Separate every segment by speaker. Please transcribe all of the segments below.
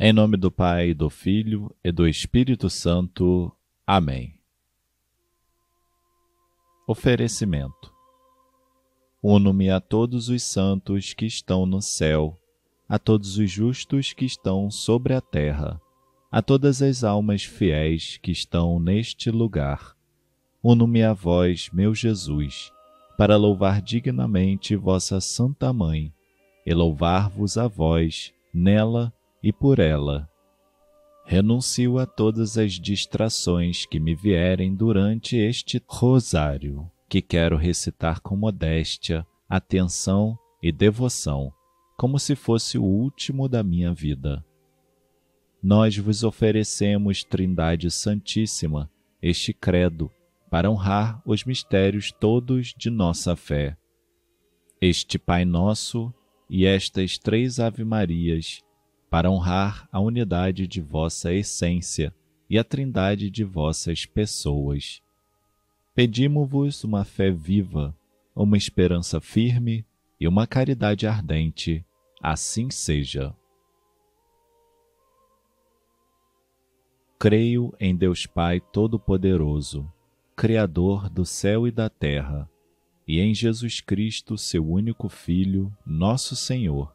Speaker 1: Em nome do Pai, do Filho e do Espírito Santo. Amém. Oferecimento. Uno-me a todos os santos que estão no céu, a todos os justos que estão sobre a terra, a todas as almas fiéis que estão neste lugar. Uno-me a vós, meu Jesus, para louvar dignamente vossa Santa Mãe, e louvar-vos a vós, nela e por ela. Renuncio a todas as distrações que me vierem durante este rosário, que quero recitar com modéstia, atenção e devoção, como se fosse o último da minha vida. Nós vos oferecemos, Trindade Santíssima, este credo, para honrar os mistérios todos de nossa fé. Este Pai Nosso e estas três Ave-Marias, para honrar a unidade de vossa essência e a trindade de vossas pessoas. Pedimo-vos uma fé viva, uma esperança firme e uma caridade ardente. Assim seja. Creio em Deus Pai Todo-Poderoso, Criador do céu e da terra, e em Jesus Cristo, seu único Filho, nosso Senhor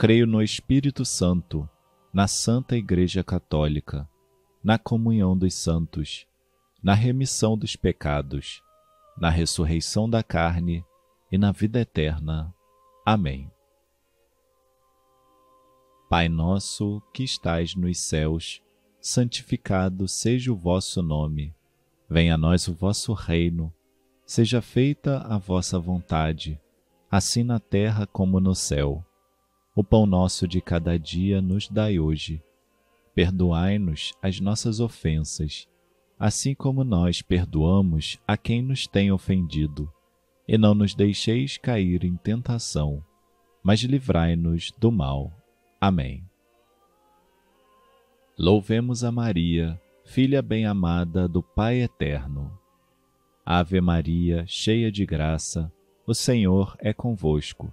Speaker 1: Creio no Espírito Santo, na Santa Igreja Católica, na comunhão dos santos, na remissão dos pecados, na ressurreição da carne e na vida eterna. Amém. Pai nosso que estais nos céus, santificado seja o vosso nome. Venha a nós o vosso reino. Seja feita a vossa vontade, assim na terra como no céu. O pão nosso de cada dia nos dai hoje. Perdoai-nos as nossas ofensas, assim como nós perdoamos a quem nos tem ofendido. E não nos deixeis cair em tentação, mas livrai-nos do mal. Amém. Louvemos a Maria, filha bem-amada do Pai Eterno. Ave Maria, cheia de graça, o Senhor é convosco.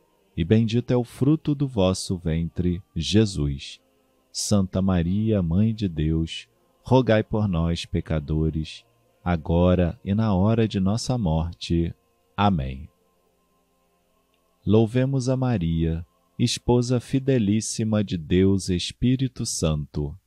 Speaker 1: e bendito é o fruto do vosso ventre, Jesus. Santa Maria, Mãe de Deus, rogai por nós, pecadores, agora e na hora de nossa morte. Amém. Louvemos a Maria, esposa fidelíssima de Deus Espírito Santo.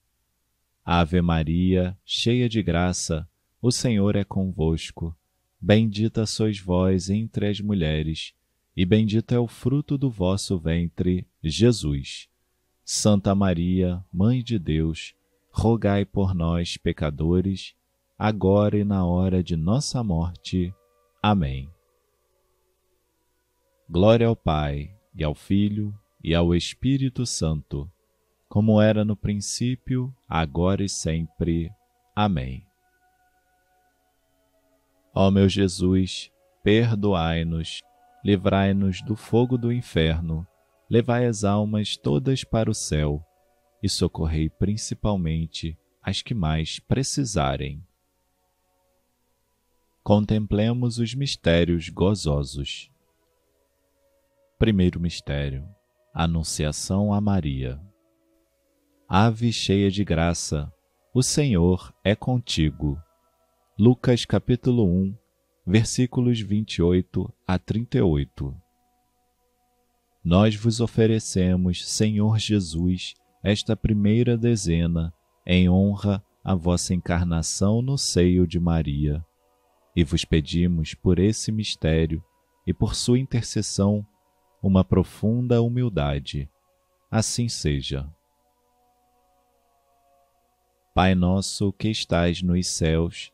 Speaker 1: Ave Maria, cheia de graça, o Senhor é convosco. Bendita sois vós entre as mulheres e bendito é o fruto do vosso ventre, Jesus. Santa Maria, Mãe de Deus, rogai por nós, pecadores, agora e na hora de nossa morte. Amém. Glória ao Pai, e ao Filho, e ao Espírito Santo, como era no princípio, agora e sempre. Amém. Ó meu Jesus, perdoai-nos livrai-nos do fogo do inferno, levai as almas todas para o céu e socorrei principalmente as que mais precisarem. Contemplemos os mistérios gozosos. Primeiro mistério: Anunciação a Maria. Ave cheia de graça, o Senhor é contigo. Lucas capítulo 1, versículos 28 a 38. Nós vos oferecemos, Senhor Jesus, esta primeira dezena em honra à vossa encarnação no seio de Maria. E vos pedimos por esse mistério e por sua intercessão uma profunda humildade. Assim seja. Pai nosso que estais nos céus,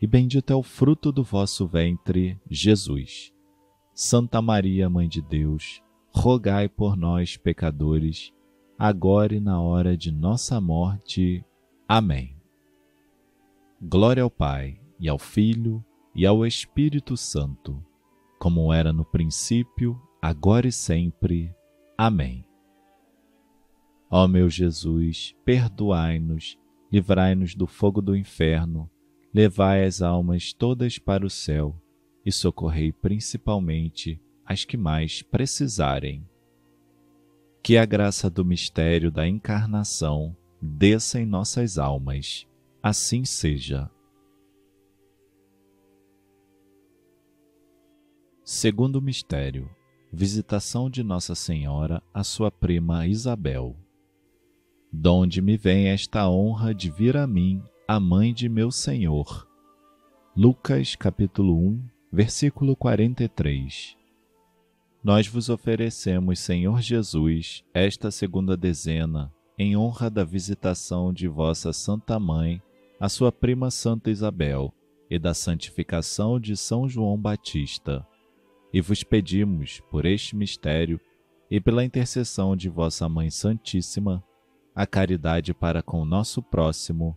Speaker 1: e bendito é o fruto do vosso ventre, Jesus. Santa Maria, Mãe de Deus, rogai por nós, pecadores, agora e na hora de nossa morte. Amém. Glória ao Pai, e ao Filho, e ao Espírito Santo, como era no princípio, agora e sempre. Amém. Ó meu Jesus, perdoai-nos, livrai-nos do fogo do inferno levai as almas todas para o céu e socorrei principalmente as que mais precisarem. Que a graça do mistério da encarnação desça em nossas almas. Assim seja. Segundo mistério: Visitação de Nossa Senhora à sua prima Isabel. Donde me vem esta honra de vir a mim, a mãe de meu Senhor? Lucas capítulo 1, versículo 43. Nós vos oferecemos, Senhor Jesus, esta segunda dezena, em honra da visitação de vossa Santa Mãe, a sua prima Santa Isabel, e da santificação de São João Batista. E vos pedimos, por este mistério, e pela intercessão de vossa Mãe Santíssima, a caridade para com o nosso próximo,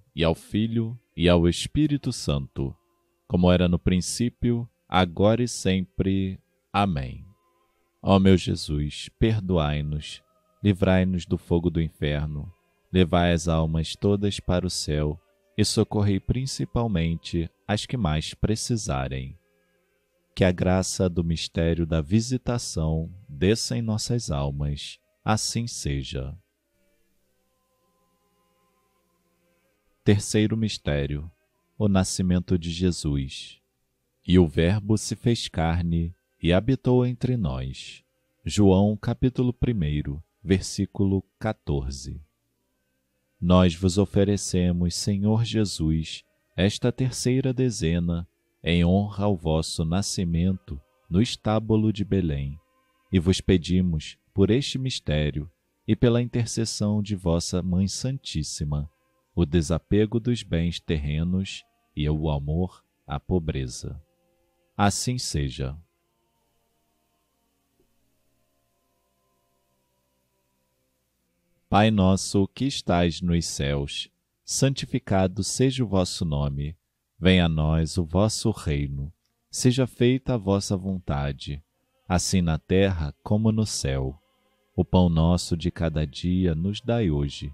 Speaker 1: e ao Filho, e ao Espírito Santo, como era no princípio, agora e sempre. Amém. Ó meu Jesus, perdoai-nos, livrai-nos do fogo do inferno, levai as almas todas para o céu e socorrei principalmente as que mais precisarem. Que a graça do mistério da visitação desça em nossas almas, assim seja. Terceiro mistério o nascimento de Jesus. E o Verbo se fez carne e habitou entre nós. João capítulo 1, versículo 14. Nós vos oferecemos, Senhor Jesus, esta terceira dezena em honra ao vosso nascimento no estábulo de Belém, e vos pedimos, por este mistério e pela intercessão de vossa Mãe Santíssima, o desapego dos bens terrenos e o amor à pobreza. Assim seja. Pai nosso que estais nos céus, santificado seja o vosso nome. Venha a nós o vosso reino. Seja feita a vossa vontade, assim na terra como no céu. O pão nosso de cada dia nos dai hoje.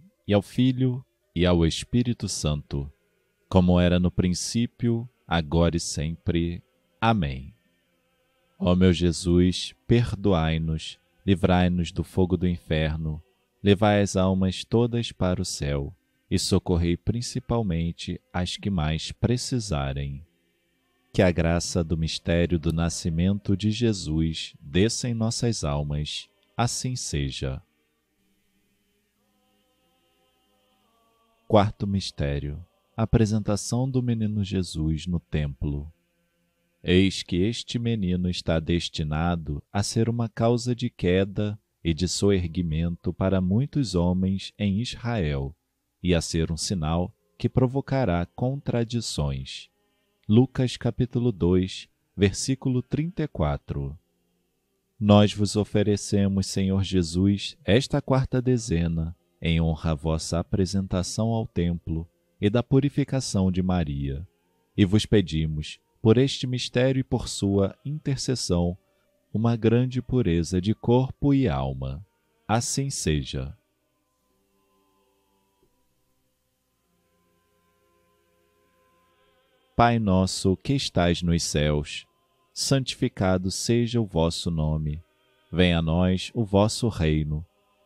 Speaker 1: e ao Filho, e ao Espírito Santo, como era no princípio, agora e sempre. Amém. Ó meu Jesus, perdoai-nos livrai-nos do fogo do inferno, levai as almas todas para o céu e socorrei principalmente as que mais precisarem. Que a graça do mistério do nascimento de Jesus desça em nossas almas, assim seja. Quarto mistério: Apresentação do menino Jesus no templo. Eis que este menino está destinado a ser uma causa de queda e de soerguimento para muitos homens em Israel, e a ser um sinal que provocará contradições. Lucas capítulo 2, versículo 34. Nós vos oferecemos, Senhor Jesus, esta quarta dezena, em honra à vossa apresentação ao templo e da purificação de Maria, e vos pedimos por este mistério e por sua intercessão, uma grande pureza de corpo e alma. Assim seja. Pai nosso que estais nos céus, santificado seja o vosso nome. Venha a nós o vosso reino.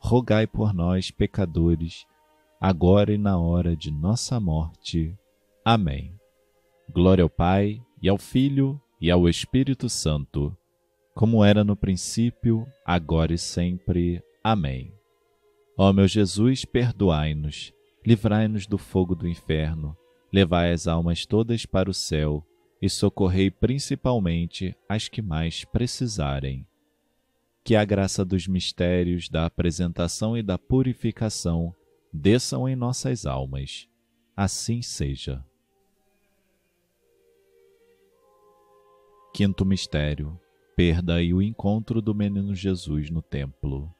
Speaker 1: rogai por nós, pecadores, agora e na hora de nossa morte. Amém. Glória ao Pai, e ao Filho, e ao Espírito Santo, como era no princípio, agora e sempre. Amém. Ó meu Jesus, perdoai-nos, livrai-nos do fogo do inferno, levai as almas todas para o céu e socorrei principalmente as que mais precisarem. Que a graça dos mistérios da apresentação e da purificação desçam em nossas almas. Assim seja. Quinto mistério: perda e o encontro do menino Jesus no templo.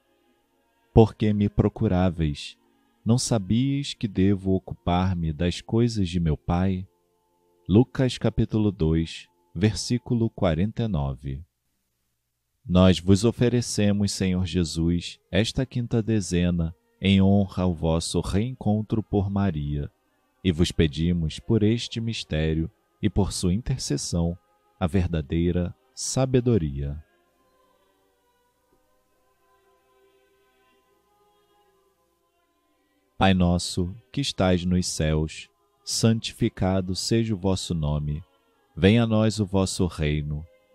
Speaker 1: Porque me procuráveis? Não sabíeis que devo ocupar-me das coisas de meu Pai? Lucas capítulo 2, versículo 49. Nós vos oferecemos, Senhor Jesus, esta quinta dezena em honra ao vosso reencontro por Maria, e vos pedimos por este mistério e por sua intercessão a verdadeira sabedoria. Pai nosso, que estais nos céus, santificado seja o vosso nome. Venha a nós o vosso reino.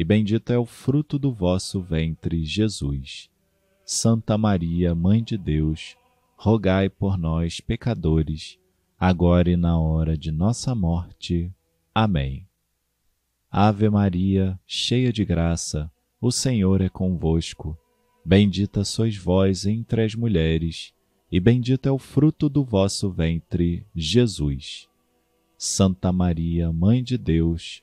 Speaker 1: e bendito é o fruto do vosso ventre, Jesus. Santa Maria, Mãe de Deus, rogai por nós, pecadores, agora e na hora de nossa morte. Amém. Ave Maria, cheia de graça, o Senhor é convosco. Bendita sois vós entre as mulheres, e bendito é o fruto do vosso ventre, Jesus. Santa Maria, Mãe de Deus,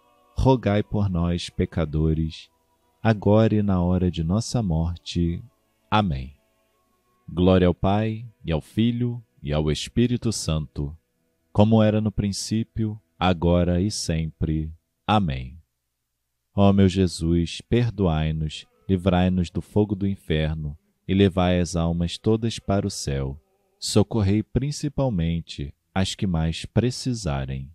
Speaker 1: rogai por nós, pecadores, agora e na hora de nossa morte. Amém. Glória ao Pai, e ao Filho, e ao Espírito Santo, como era no princípio, agora e sempre. Amém. Ó meu Jesus, perdoai-nos, livrai-nos do fogo do inferno e levai as almas todas para o céu. Socorrei principalmente as que mais precisarem.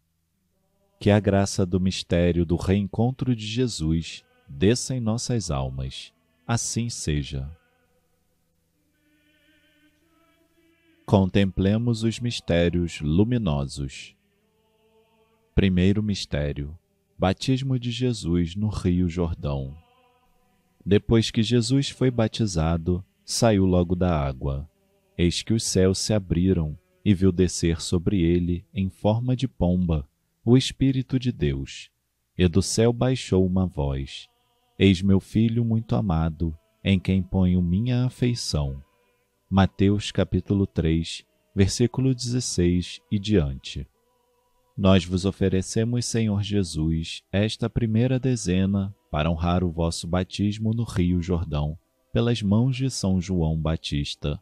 Speaker 1: Que a graça do mistério do reencontro de Jesus desça em nossas almas. Assim seja. Contemplemos os mistérios luminosos. Primeiro mistério: Batismo de Jesus no Rio Jordão. Depois que Jesus foi batizado, saiu logo da água. Eis que os céus se abriram e viu descer sobre ele, em forma de pomba, o Espírito de Deus. E do céu baixou uma voz: Eis meu filho muito amado, em quem ponho minha afeição. Mateus capítulo 3, versículo 16 e diante. Nós vos oferecemos, Senhor Jesus, esta primeira dezena para honrar o vosso batismo no Rio Jordão, pelas mãos de São João Batista.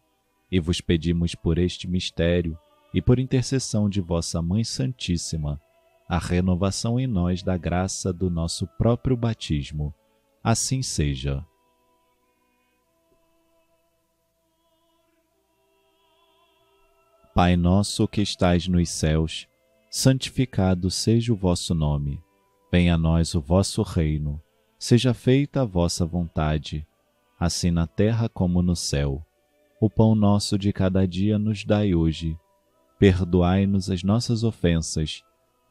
Speaker 1: E vos pedimos por este mistério e por intercessão de vossa Mãe Santíssima, a renovação em nós da graça do nosso próprio batismo. Assim seja. Pai nosso que estais nos céus, santificado seja o vosso nome. Venha a nós o vosso reino. Seja feita a vossa vontade, assim na terra como no céu. O pão nosso de cada dia nos dai hoje. Perdoai-nos as nossas ofensas,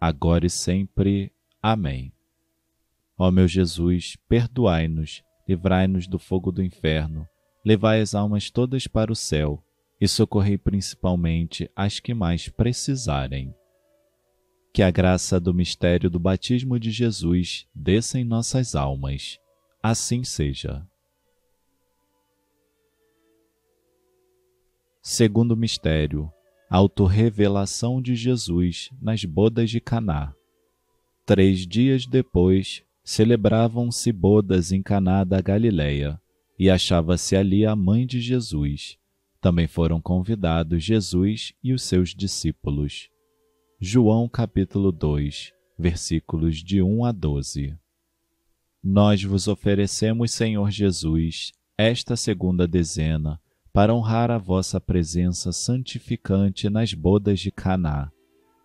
Speaker 1: agora e sempre. Amém. Ó meu Jesus, perdoai-nos, livrai-nos do fogo do inferno, levai as almas todas para o céu e socorrei principalmente as que mais precisarem. Que a graça do mistério do batismo de Jesus desça em nossas almas. Assim seja. Segundo mistério, autorrevelação de Jesus nas bodas de Caná. Três dias depois, celebravam-se bodas em Caná da Galileia, e achava-se ali a mãe de Jesus. Também foram convidados Jesus e os seus discípulos. João capítulo 2, versículos de 1 a 12. Nós vos oferecemos, Senhor Jesus, esta segunda dezena, para honrar a vossa presença santificante nas bodas de Caná,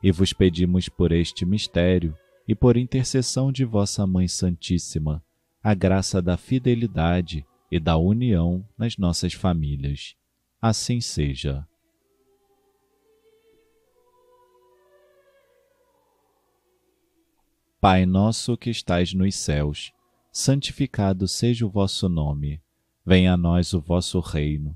Speaker 1: e vos pedimos por este mistério e por intercessão de vossa Mãe Santíssima, a graça da fidelidade e da união nas nossas famílias assim seja. Pai nosso que estais nos céus, santificado seja o vosso nome. Venha a nós o vosso reino.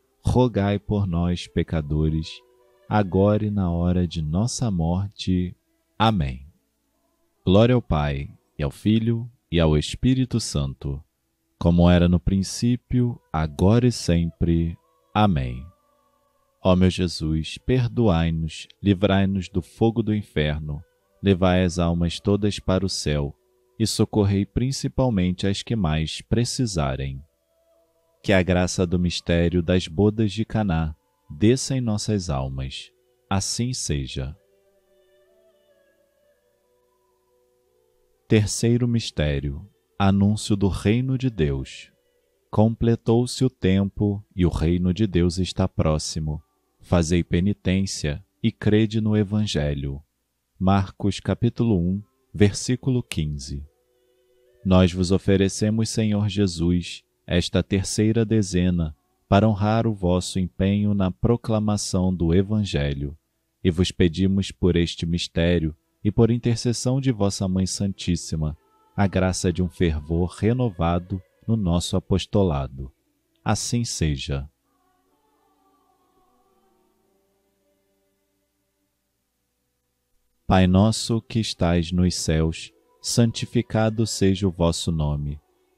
Speaker 1: rogai por nós, pecadores, agora e na hora de nossa morte. Amém. Glória ao Pai, e ao Filho, e ao Espírito Santo, como era no princípio, agora e sempre. Amém. Ó meu Jesus, perdoai-nos, livrai-nos do fogo do inferno, levai as almas todas para o céu e socorrei principalmente as que mais precisarem. Que a graça do mistério das bodas de Caná desça em nossas almas. Assim seja. Terceiro mistério: Anúncio do reino de Deus. Completou-se o tempo e o reino de Deus está próximo. Fazei penitência e crede no evangelho. Marcos capítulo 1, versículo 15. Nós vos oferecemos, Senhor Jesus, esta terceira dezena para honrar o vosso empenho na proclamação do Evangelho, e vos pedimos por este mistério e por intercessão de vossa Mãe Santíssima, a graça de um fervor renovado no nosso apostolado. Assim seja. Pai nosso que estais nos céus, santificado seja o vosso nome.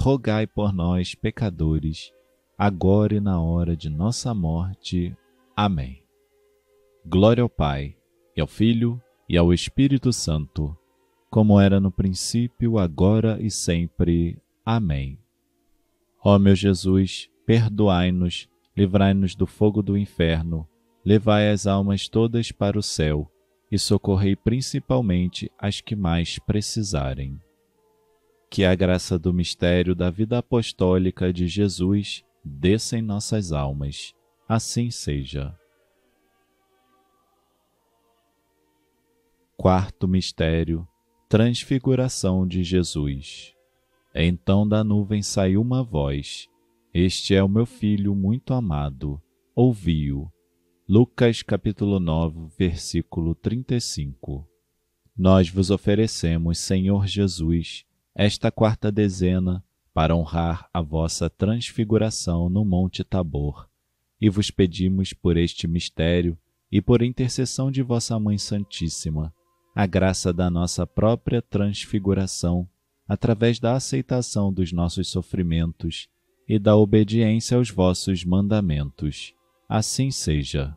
Speaker 1: rogai por nós, pecadores, agora e na hora de nossa morte. Amém. Glória ao Pai e ao Filho, e ao Espírito Santo, como era no princípio, agora e sempre. Amém. Ó meu Jesus, perdoai-nos, livrai-nos do fogo do inferno, levai as almas todas para o céu e socorrei principalmente as que mais precisarem. Que a graça do mistério da vida apostólica de Jesus desça em nossas almas. Assim seja. Quarto mistério: Transfiguração de Jesus. Então da nuvem saiu uma voz: Este é o meu filho muito amado, ouvi-o. Lucas capítulo 9, versículo 35. Nós vos oferecemos, Senhor Jesus, esta quarta dezena para honrar a vossa transfiguração no Monte Tabor, e vos pedimos por este mistério e por intercessão de vossa Mãe Santíssima a graça da nossa própria transfiguração, através da aceitação dos nossos sofrimentos e da obediência aos vossos mandamentos. Assim seja.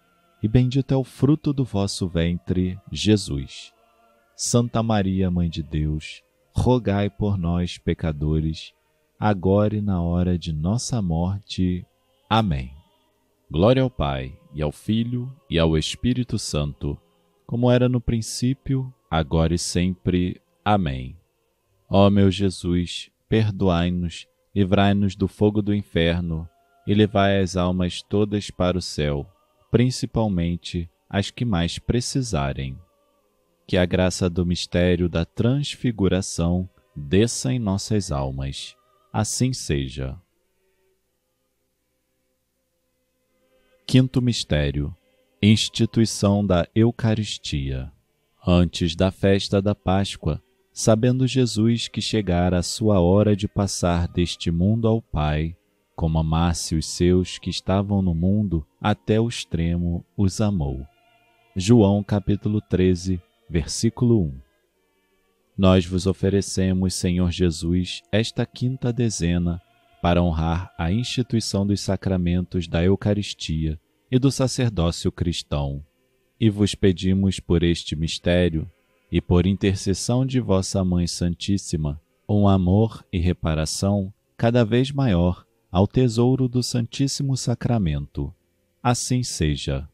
Speaker 1: e bendito é o fruto do vosso ventre, Jesus. Santa Maria, Mãe de Deus, rogai por nós, pecadores, agora e na hora de nossa morte. Amém. Glória ao Pai, e ao Filho, e ao Espírito Santo, como era no princípio, agora e sempre. Amém. Ó meu Jesus, perdoai-nos, livrai-nos do fogo do inferno, e levai as almas todas para o céu, principalmente as que mais precisarem. Que a graça do mistério da transfiguração desça em nossas almas. Assim seja. Quinto mistério: Instituição da Eucaristia. Antes da festa da Páscoa, sabendo Jesus que chegara a sua hora de passar deste mundo ao Pai, como amasse os seus que estavam no mundo, até o extremo os amou. João capítulo 13, versículo 1. Nós vos oferecemos, Senhor Jesus, esta quinta dezena para honrar a instituição dos sacramentos da Eucaristia e do sacerdócio cristão. E vos pedimos por este mistério e por intercessão de vossa Mãe Santíssima, um amor e reparação cada vez maior ao tesouro do Santíssimo Sacramento. Assim seja.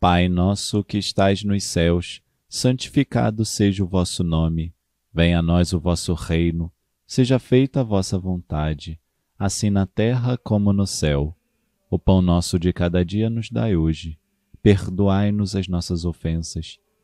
Speaker 1: Pai nosso que estais nos céus, santificado seja o vosso nome, venha a nós o vosso reino, seja feita a vossa vontade, assim na terra como no céu. O pão nosso de cada dia nos dai hoje. Perdoai-nos as nossas ofensas,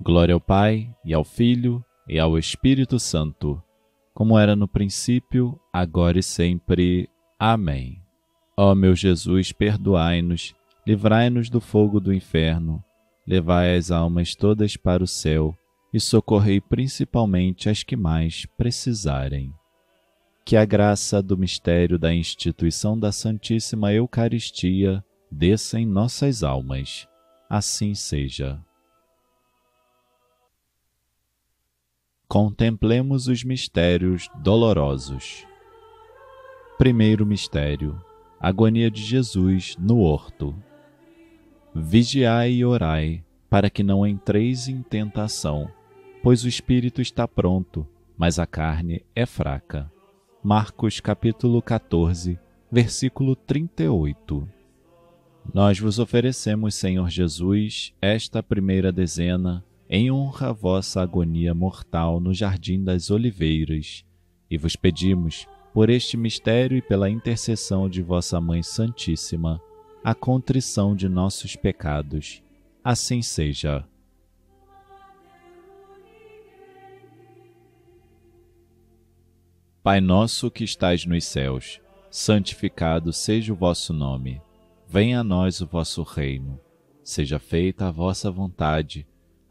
Speaker 1: Glória ao Pai, e ao Filho, e ao Espírito Santo, como era no princípio, agora e sempre. Amém. Ó meu Jesus, perdoai-nos livrai-nos do fogo do inferno, levai as almas todas para o céu e socorrei principalmente as que mais precisarem. Que a graça do mistério da instituição da Santíssima Eucaristia desça em nossas almas. Assim seja. Contemplemos os mistérios dolorosos. Primeiro mistério: Agonia de Jesus no horto. Vigiai e orai, para que não entreis em tentação, pois o espírito está pronto, mas a carne é fraca. Marcos capítulo 14, versículo 38. Nós vos oferecemos, Senhor Jesus, esta primeira dezena em honra à vossa agonia mortal no jardim das oliveiras, e vos pedimos, por este mistério e pela intercessão de vossa Mãe Santíssima, a contrição de nossos pecados. Assim seja. Pai nosso que estais nos céus, santificado seja o vosso nome. Venha a nós o vosso reino. Seja feita a vossa vontade,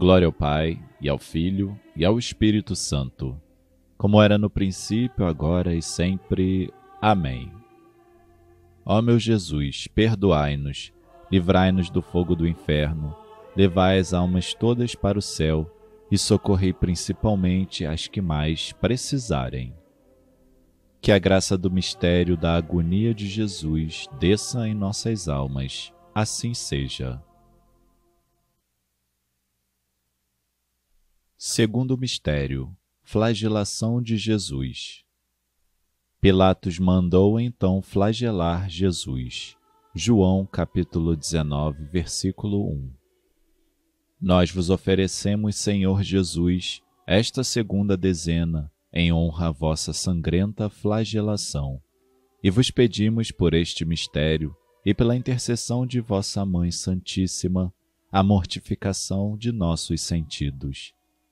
Speaker 1: Glória ao Pai, e ao Filho, e ao Espírito Santo, como era no princípio, agora e sempre. Amém. Ó meu Jesus, perdoai-nos, livrai-nos do fogo do inferno, levai as almas todas para o céu e socorrei principalmente as que mais precisarem. Que a graça do mistério da agonia de Jesus desça em nossas almas. Assim seja. Segundo mistério, flagelação de Jesus. Pilatos mandou então flagelar Jesus. João capítulo 19, versículo 1. Nós vos oferecemos, Senhor Jesus, esta segunda dezena, em honra à vossa sangrenta flagelação, e vos pedimos por este mistério e pela intercessão de vossa Mãe Santíssima, a mortificação de nossos sentidos.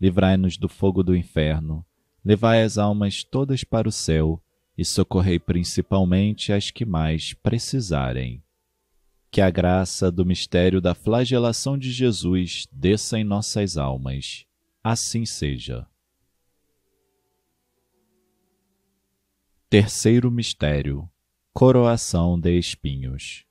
Speaker 1: livrai-nos do fogo do inferno, levai as almas todas para o céu e socorrei principalmente as que mais precisarem. Que a graça do mistério da flagelação de Jesus desça em nossas almas. Assim seja. Terceiro mistério: Coroação de espinhos.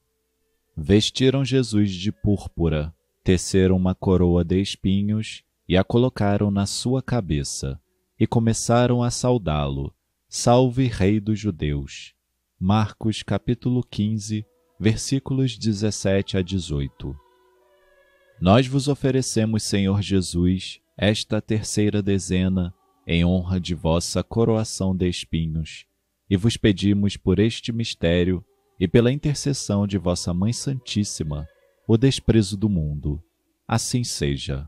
Speaker 1: Vestiram Jesus de púrpura, teceram uma coroa de espinhos e a colocaram na sua cabeça, e começaram a saudá-lo: Salve, Rei dos Judeus. Marcos capítulo 15, versículos 17 a 18. Nós vos oferecemos, Senhor Jesus, esta terceira dezena em honra de vossa coroação de espinhos e vos pedimos por este mistério e pela intercessão de vossa Mãe Santíssima o desprezo do mundo. assim seja.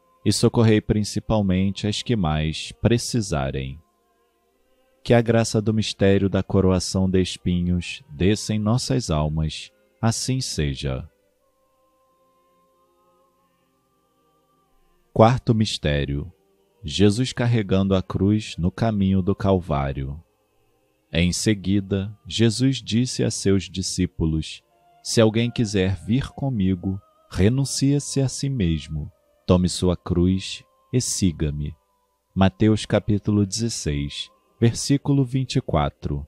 Speaker 1: e socorrei principalmente as que mais precisarem. Que a graça do mistério da coroação de espinhos desça em nossas almas, assim seja. Quarto mistério: Jesus carregando a cruz no caminho do Calvário. Em seguida, Jesus disse a seus discípulos: Se alguém quiser vir comigo, renuncie-se a si mesmo Tome sua cruz e siga-me. Mateus capítulo 16, versículo 24.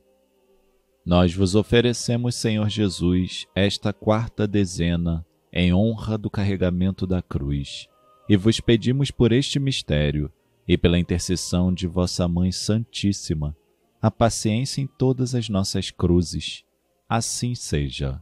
Speaker 1: Nós vos oferecemos, Senhor Jesus, esta quarta dezena em honra do carregamento da cruz, e vos pedimos por este mistério e pela intercessão de vossa Mãe Santíssima, a paciência em todas as nossas cruzes. Assim seja.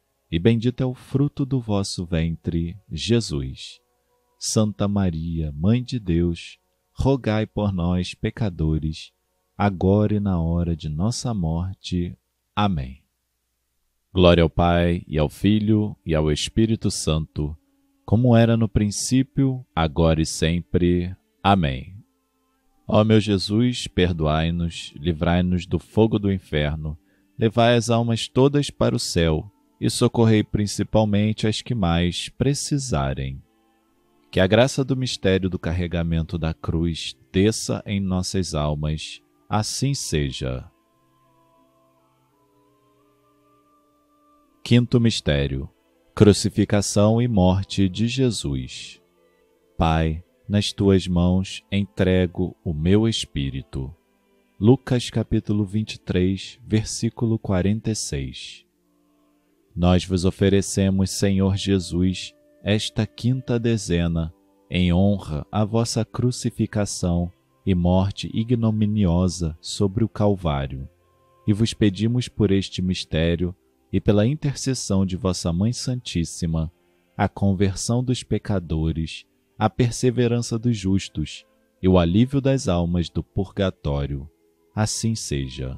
Speaker 1: e bendito é o fruto do vosso ventre, Jesus. Santa Maria, Mãe de Deus, rogai por nós, pecadores, agora e na hora de nossa morte. Amém. Glória ao Pai, e ao Filho, e ao Espírito Santo, como era no princípio, agora e sempre. Amém. Ó meu Jesus, perdoai-nos, livrai-nos do fogo do inferno, levai as almas todas para o céu e socorrei principalmente as que mais precisarem. Que a graça do mistério do carregamento da cruz desça em nossas almas, assim seja. Quinto mistério: Crucificação e morte de Jesus. Pai, nas tuas mãos entrego o meu espírito. Lucas capítulo 23, versículo 46. Nós vos oferecemos, Senhor Jesus, esta quinta dezena, em honra à vossa crucificação e morte ignominiosa sobre o Calvário. E vos pedimos por este mistério e pela intercessão de vossa Mãe Santíssima, a conversão dos pecadores, a perseverança dos justos e o alívio das almas do purgatório. Assim seja.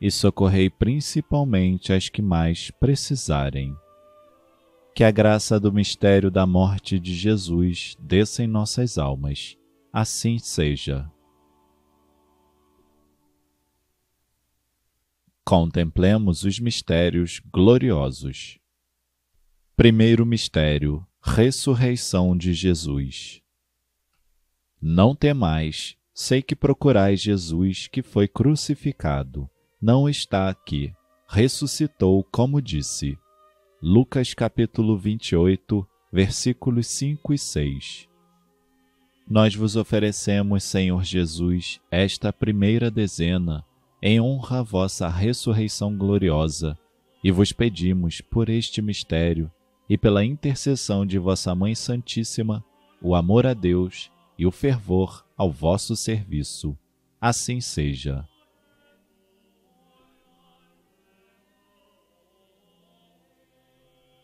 Speaker 1: e socorrei principalmente as que mais precisarem. Que a graça do mistério da morte de Jesus desça em nossas almas. Assim seja. Contemplemos os mistérios gloriosos. Primeiro mistério Ressurreição de Jesus. Não temais, sei que procurais Jesus que foi crucificado. Não está aqui. Ressuscitou, como disse. Lucas capítulo 28, versículos 5 e 6. Nós vos oferecemos, Senhor Jesus, esta primeira dezena, em honra à vossa ressurreição gloriosa, e vos pedimos, por este mistério, e pela intercessão de vossa Mãe Santíssima, o amor a Deus e o fervor ao vosso serviço. Assim seja.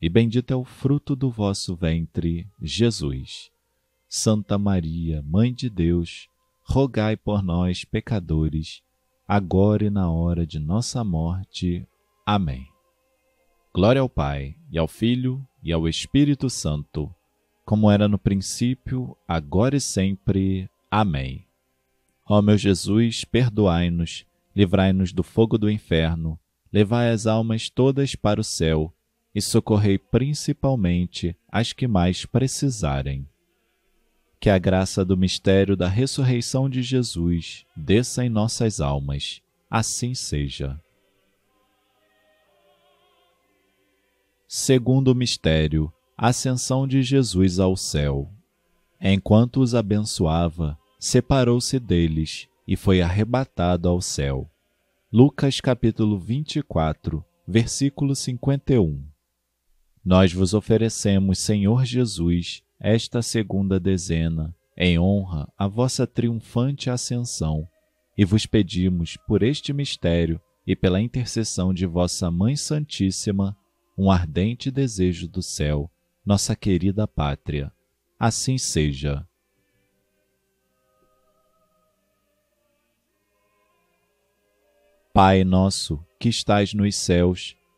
Speaker 1: e bendito é o fruto do vosso ventre, Jesus. Santa Maria, Mãe de Deus, rogai por nós, pecadores, agora e na hora de nossa morte. Amém. Glória ao Pai, e ao Filho, e ao Espírito Santo, como era no princípio, agora e sempre. Amém. Ó meu Jesus, perdoai-nos, livrai-nos do fogo do inferno, levai as almas todas para o céu e socorrei principalmente as que mais precisarem. Que a graça do mistério da ressurreição de Jesus desça em nossas almas. Assim seja. Segundo mistério, ascensão de Jesus ao céu. Enquanto os abençoava, separou-se deles e foi arrebatado ao céu. Lucas capítulo 24, versículo 51. Nós vos oferecemos, Senhor Jesus, esta segunda dezena, em honra à vossa triunfante ascensão, e vos pedimos, por este mistério e pela intercessão de vossa Mãe Santíssima, um ardente desejo do céu, nossa querida pátria. Assim seja. Pai nosso, que estais nos céus,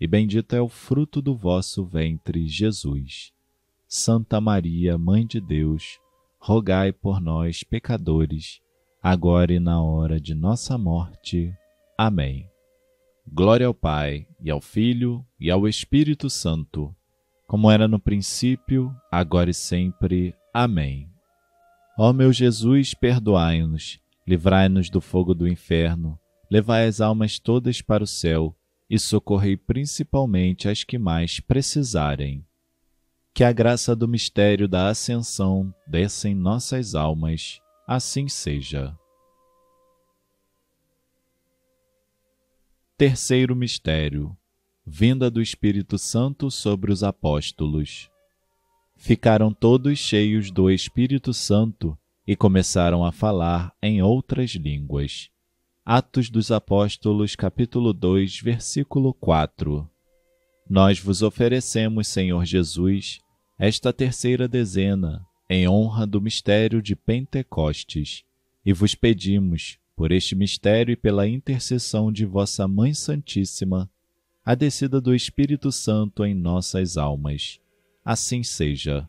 Speaker 1: e bendito é o fruto do vosso ventre, Jesus. Santa Maria, Mãe de Deus, rogai por nós, pecadores, agora e na hora de nossa morte. Amém. Glória ao Pai, e ao Filho, e ao Espírito Santo, como era no princípio, agora e sempre. Amém. Ó meu Jesus, perdoai-nos, livrai-nos do fogo do inferno, levai as almas todas para o céu e socorrei principalmente as que mais precisarem que a graça do mistério da Ascensão desça em nossas almas, assim seja. Terceiro mistério: vinda do Espírito Santo sobre os apóstolos. Ficaram todos cheios do Espírito Santo e começaram a falar em outras línguas. Atos dos Apóstolos, capítulo 2, versículo 4. Nós vos oferecemos, Senhor Jesus, esta terceira dezena, em honra do mistério de Pentecostes, e vos pedimos, por este mistério e pela intercessão de vossa Mãe Santíssima, a descida do Espírito Santo em nossas almas. Assim seja.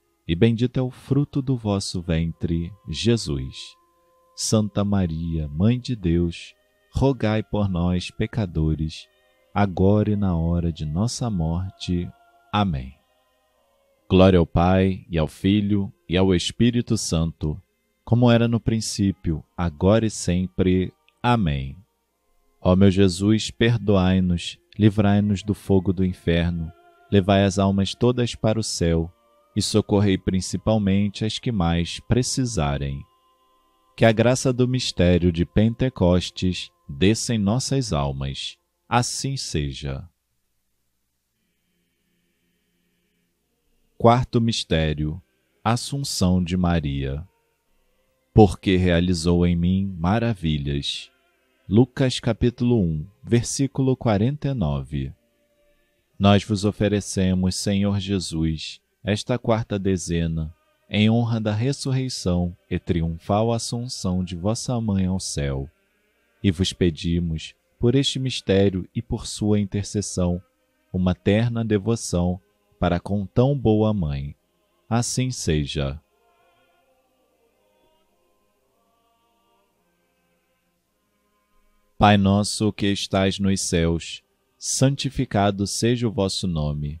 Speaker 1: e bendito é o fruto do vosso ventre, Jesus. Santa Maria, Mãe de Deus, rogai por nós, pecadores, agora e na hora de nossa morte. Amém. Glória ao Pai, e ao Filho, e ao Espírito Santo, como era no princípio, agora e sempre. Amém. Ó meu Jesus, perdoai-nos, livrai-nos do fogo do inferno, levai as almas todas para o céu e socorrei principalmente as que mais precisarem. Que a graça do mistério de Pentecostes desça em nossas almas. Assim seja. Quarto mistério: Assunção de Maria. Porque realizou em mim maravilhas. Lucas capítulo 1, versículo 49. Nós vos oferecemos, Senhor Jesus, esta quarta dezena, em honra da ressurreição e triunfal assunção de vossa mãe ao céu. E vos pedimos, por este mistério e por sua intercessão, uma terna devoção para com tão boa mãe. Assim seja. Pai nosso que estais nos céus, santificado seja o vosso nome.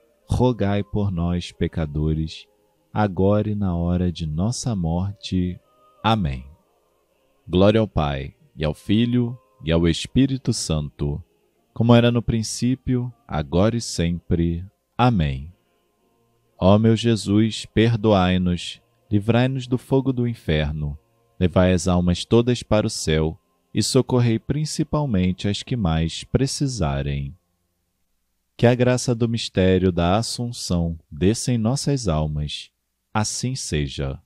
Speaker 1: rogai por nós, pecadores, agora e na hora de nossa morte. Amém. Glória ao Pai, e ao Filho, e ao Espírito Santo, como era no princípio, agora e sempre. Amém. Ó meu Jesus, perdoai-nos, livrai-nos do fogo do inferno, levai as almas todas para o céu e socorrei principalmente as que mais precisarem. Que a graça do mistério da Assunção desça em nossas almas. Assim seja.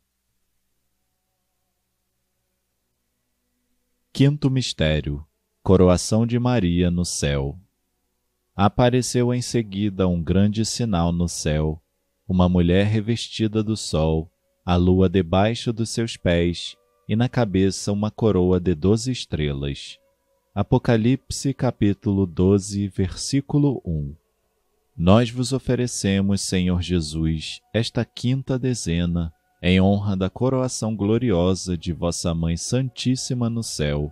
Speaker 1: Quinto mistério: Coroação de Maria no céu. Apareceu em seguida um grande sinal no céu, uma mulher revestida do sol, a lua debaixo dos seus pés e na cabeça uma coroa de doze estrelas. Apocalipse capítulo 12, versículo 1 Nós vos oferecemos, Senhor Jesus, esta quinta dezena, em honra da coroação gloriosa de vossa Mãe Santíssima no céu,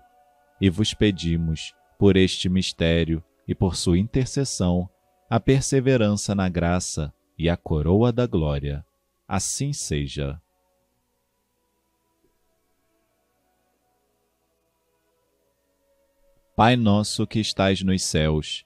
Speaker 1: e vos pedimos, por este mistério e por sua intercessão, a perseverança na graça e a coroa da glória. Assim seja. Pai nosso que estais nos céus,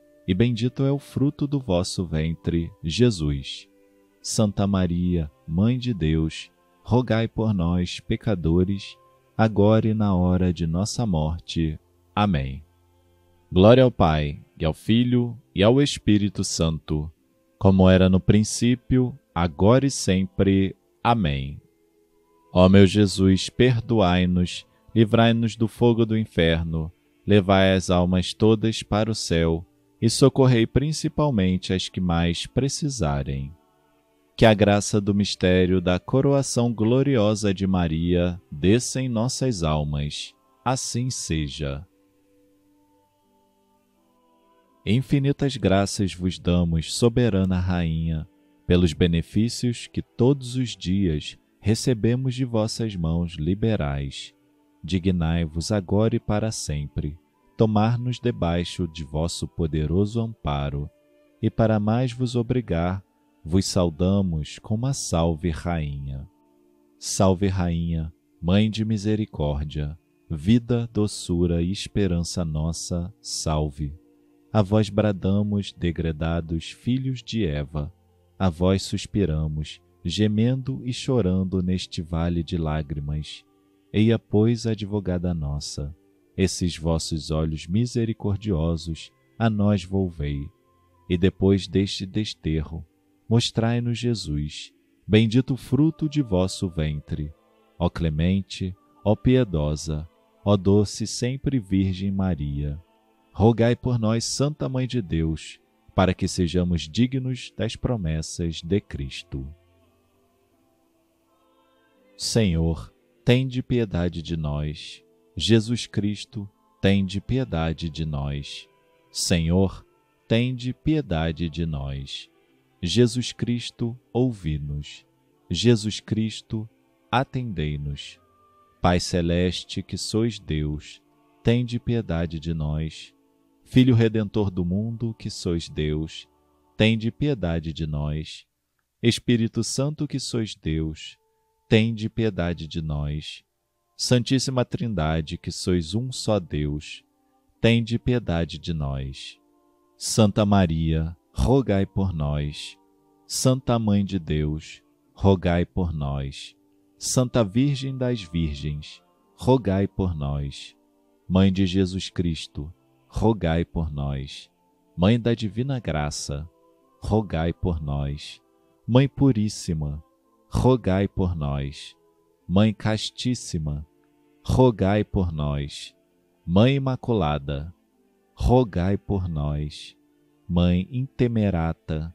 Speaker 1: e bendito é o fruto do vosso ventre, Jesus. Santa Maria, Mãe de Deus, rogai por nós, pecadores, agora e na hora de nossa morte. Amém. Glória ao Pai, e ao Filho, e ao Espírito Santo, como era no princípio, agora e sempre. Amém. Ó meu Jesus, perdoai-nos, livrai-nos do fogo do inferno, levai as almas todas para o céu e socorrei principalmente as que mais precisarem que a graça do mistério da coroação gloriosa de Maria desça em nossas almas. Assim seja. Infinitas graças vos damos, soberana Rainha, pelos benefícios que todos os dias recebemos de vossas mãos liberais. Dignai-vos agora e para sempre tomar-nos debaixo de vosso poderoso amparo, e para mais vos obrigar, vos saudamos com uma salve, Rainha. Salve, Rainha, Mãe de misericórdia, vida, doçura e esperança nossa, salve. A vós bradamos, degredados filhos de Eva, a vós suspiramos, gemendo e chorando neste vale de lágrimas. Eia, pois, advogada nossa, esses vossos olhos misericordiosos a nós volvei, e depois deste desterro, mostrai-nos Jesus, bendito fruto de vosso ventre. Ó clemente, ó piedosa, ó doce sempre Virgem Maria, rogai por nós, Santa Mãe de Deus, para que sejamos dignos das promessas de Cristo. Senhor, tende piedade de nós. Jesus Cristo, tende piedade de nós. Senhor, tende piedade de nós. Jesus Cristo, ouvi-nos. Jesus Cristo, atendei-nos. Pai celeste, que sois Deus, tende piedade de nós. Filho redentor do mundo, que sois Deus, tende piedade de nós. Espírito Santo, que sois Deus, tende piedade de nós. Santíssima Trindade, que sois um só Deus, tende piedade de nós. Santa Maria, rogai por nós. Santa Mãe de Deus, rogai por nós. Santa Virgem das Virgens, rogai por nós. Mãe de Jesus Cristo, rogai por nós. Mãe da Divina Graça, rogai por nós. Mãe Puríssima, rogai por nós. Mãe Castíssima, rogai por nós. Mãe Imaculada, rogai por nós. Mãe intemerata,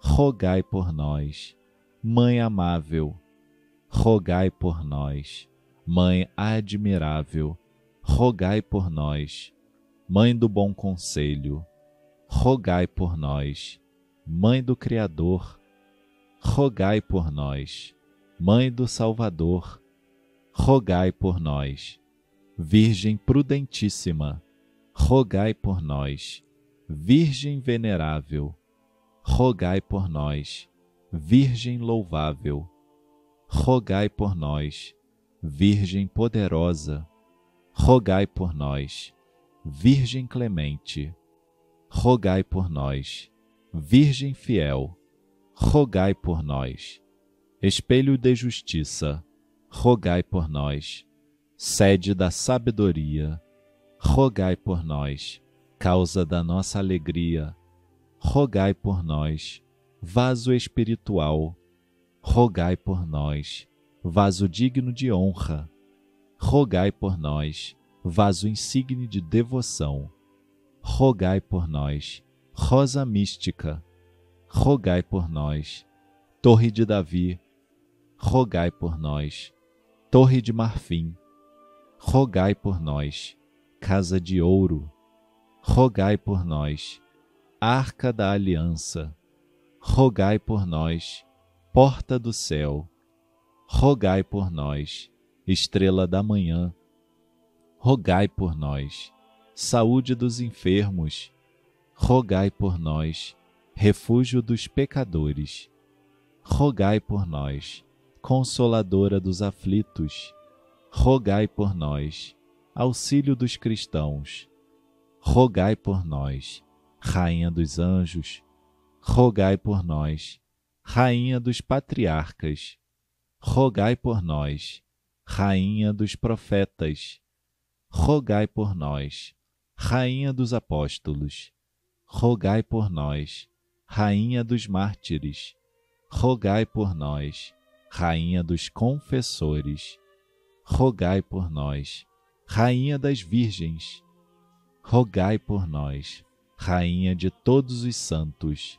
Speaker 1: rogai por nós. Mãe amável, rogai por nós. Mãe admirável, rogai por nós. Mãe do bom conselho, rogai por nós. Mãe do Criador, rogai por nós. Mãe do Salvador, rogai por nós. Virgem prudentíssima, rogai por nós. Virgem venerável, rogai por nós. Virgem louvável, rogai por nós. Virgem poderosa, rogai por nós. Virgem clemente, rogai por nós. Virgem fiel, rogai por nós. Espelho de justiça, rogai por nós. Sede da sabedoria, rogai por nós. Causa da nossa alegria, rogai por nós. Vaso espiritual, rogai por nós. Vaso digno de honra, rogai por nós. Vaso insigne de devoção, rogai por nós. Rosa mística, rogai por nós. Torre de Davi, rogai por nós. Torre de Marfim, rogai por nós. Casa de Ouro, rogai por nós. Arca da Aliança, rogai por nós. Porta do céu, rogai por nós. Estrela da manhã, rogai por nós. Saúde dos enfermos, rogai por nós. Refúgio dos pecadores, rogai por nós. Consoladora dos aflitos, rogai por nós. Auxílio dos cristãos, rogai por nós. Rainha dos anjos, rogai por nós. Rainha dos patriarcas, rogai por nós. Rainha dos profetas, rogai por nós. Rainha dos apóstolos, rogai por nós. Rainha dos mártires, rogai por nós. Rainha dos confessores, rogai por nós. Rainha das virgens, rogai por nós. Rainha de todos os santos,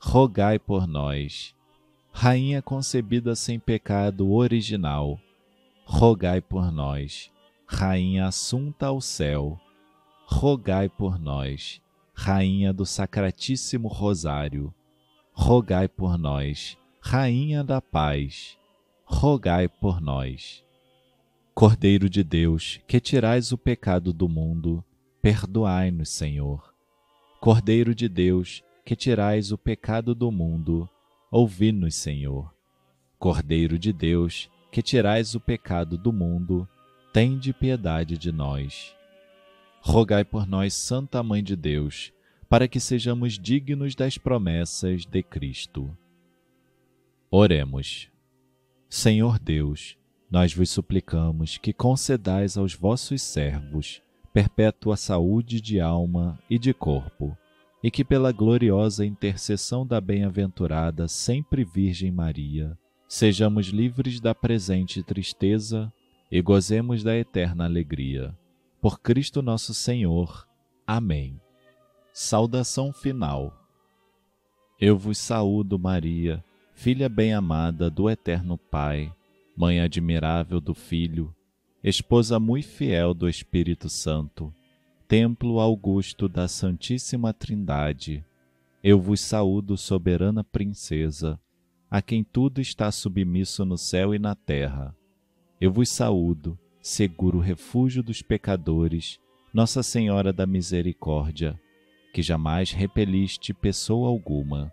Speaker 1: rogai por nós. Rainha concebida sem pecado original, rogai por nós. Rainha assunta ao céu, rogai por nós. Rainha do Sacratíssimo Rosário, rogai por nós. Rainha da Paz, rogai por nós. Cordeiro de Deus, que tirais o pecado do mundo, perdoai-nos, Senhor. Cordeiro de Deus, que tirais o pecado do mundo, ouvi-nos, Senhor. Cordeiro de Deus, que tirais o pecado do mundo, tende piedade de nós. Rogai por nós, Santa Mãe de Deus, para que sejamos dignos das promessas de Cristo. Oremos. Senhor Deus, nós vos suplicamos que concedais aos vossos servos perpétua saúde de alma e de corpo, e que pela gloriosa intercessão da bem-aventurada sempre Virgem Maria, sejamos livres da presente tristeza e gozemos da eterna alegria por Cristo nosso Senhor. Amém. Saudação final. Eu vos saúdo, Maria, filha bem-amada do Eterno Pai, mãe admirável do Filho, esposa muito fiel do Espírito Santo, templo augusto da Santíssima Trindade. Eu vos saúdo, soberana princesa, a quem tudo está submisso no céu e na terra. Eu vos saúdo, seguro refúgio dos pecadores, Nossa Senhora da Misericórdia, que jamais repeliste pessoa alguma.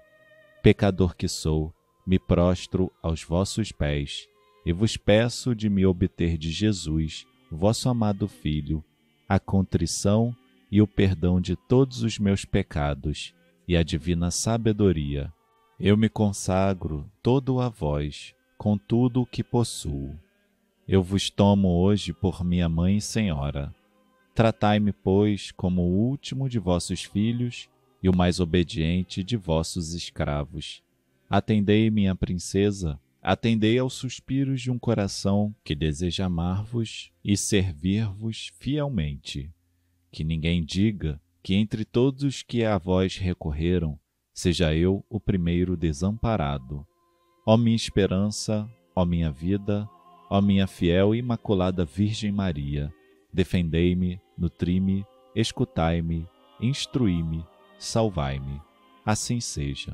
Speaker 1: Pecador que sou, me prostro aos vossos pés e vos peço de me obter de Jesus, vosso amado Filho, a contrição e o perdão de todos os meus pecados e a divina sabedoria. Eu me consagro todo a vós, com tudo o que possuo. Eu vos tomo hoje por minha mãe e senhora. Tratai-me, pois, como o último de vossos filhos e o mais obediente de vossos escravos. Atendei, minha princesa, atendei aos suspiros de um coração que deseja amar-vos e servir-vos fielmente. Que ninguém diga que entre todos os que a vós recorreram, seja eu o primeiro desamparado. Ó minha esperança, ó minha vida, Ó minha fiel e imaculada Virgem Maria, defendei-me, nutri-me, escutai-me, instruí-me, salvai-me. Assim seja.